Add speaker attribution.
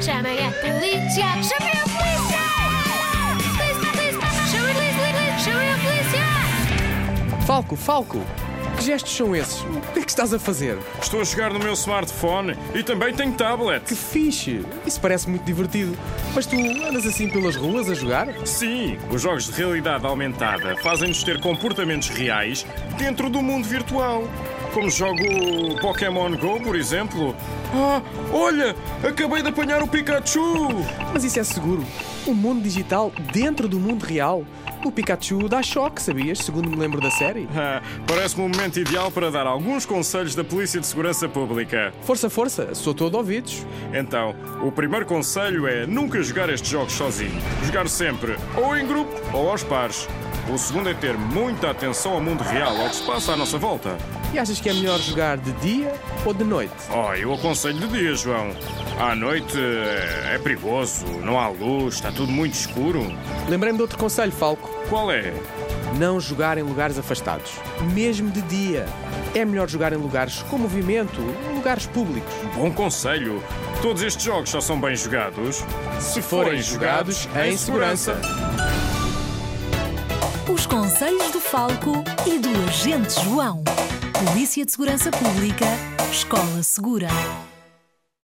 Speaker 1: Chamem a polícia! Chamem a polícia! Polícia, polícia! Chamem a polícia! Chamem a polícia!
Speaker 2: Falco, Falco! Que gestos são esses? O que é que estás a fazer?
Speaker 3: Estou a jogar no meu smartphone e também tenho tablet.
Speaker 2: Que fixe! Isso parece muito divertido. Mas tu andas assim pelas ruas a jogar?
Speaker 3: Sim, os jogos de realidade aumentada fazem-nos ter comportamentos reais dentro do mundo virtual. Como jogo Pokémon Go, por exemplo. Ah, olha! Acabei de apanhar o Pikachu!
Speaker 2: Mas isso é seguro. O mundo digital dentro do mundo real. O Pikachu dá choque, sabias? Segundo me lembro da série.
Speaker 3: Ah, Parece-me um momento ideal para dar alguns conselhos da Polícia de Segurança Pública.
Speaker 2: Força, força, sou todo ouvidos.
Speaker 3: Então, o primeiro conselho é nunca jogar estes jogos sozinho. Jogar sempre ou em grupo ou aos pares. O segundo é ter muita atenção ao mundo real, ao que se passa à nossa volta.
Speaker 2: E achas que é melhor jogar de dia ou de noite?
Speaker 3: Oh, eu aconselho de dia, João. À noite eh, é perigoso, não há luz, está tudo muito escuro.
Speaker 2: Lembrei-me de outro conselho, Falco.
Speaker 3: Qual é?
Speaker 2: Não jogar em lugares afastados. Mesmo de dia. É melhor jogar em lugares com movimento, em lugares públicos.
Speaker 3: Bom conselho. Todos estes jogos só são bem jogados se
Speaker 2: forem jogados em segurança.
Speaker 4: Os conselhos do Falco e do Agente João. Polícia de Segurança Pública. Escola Segura.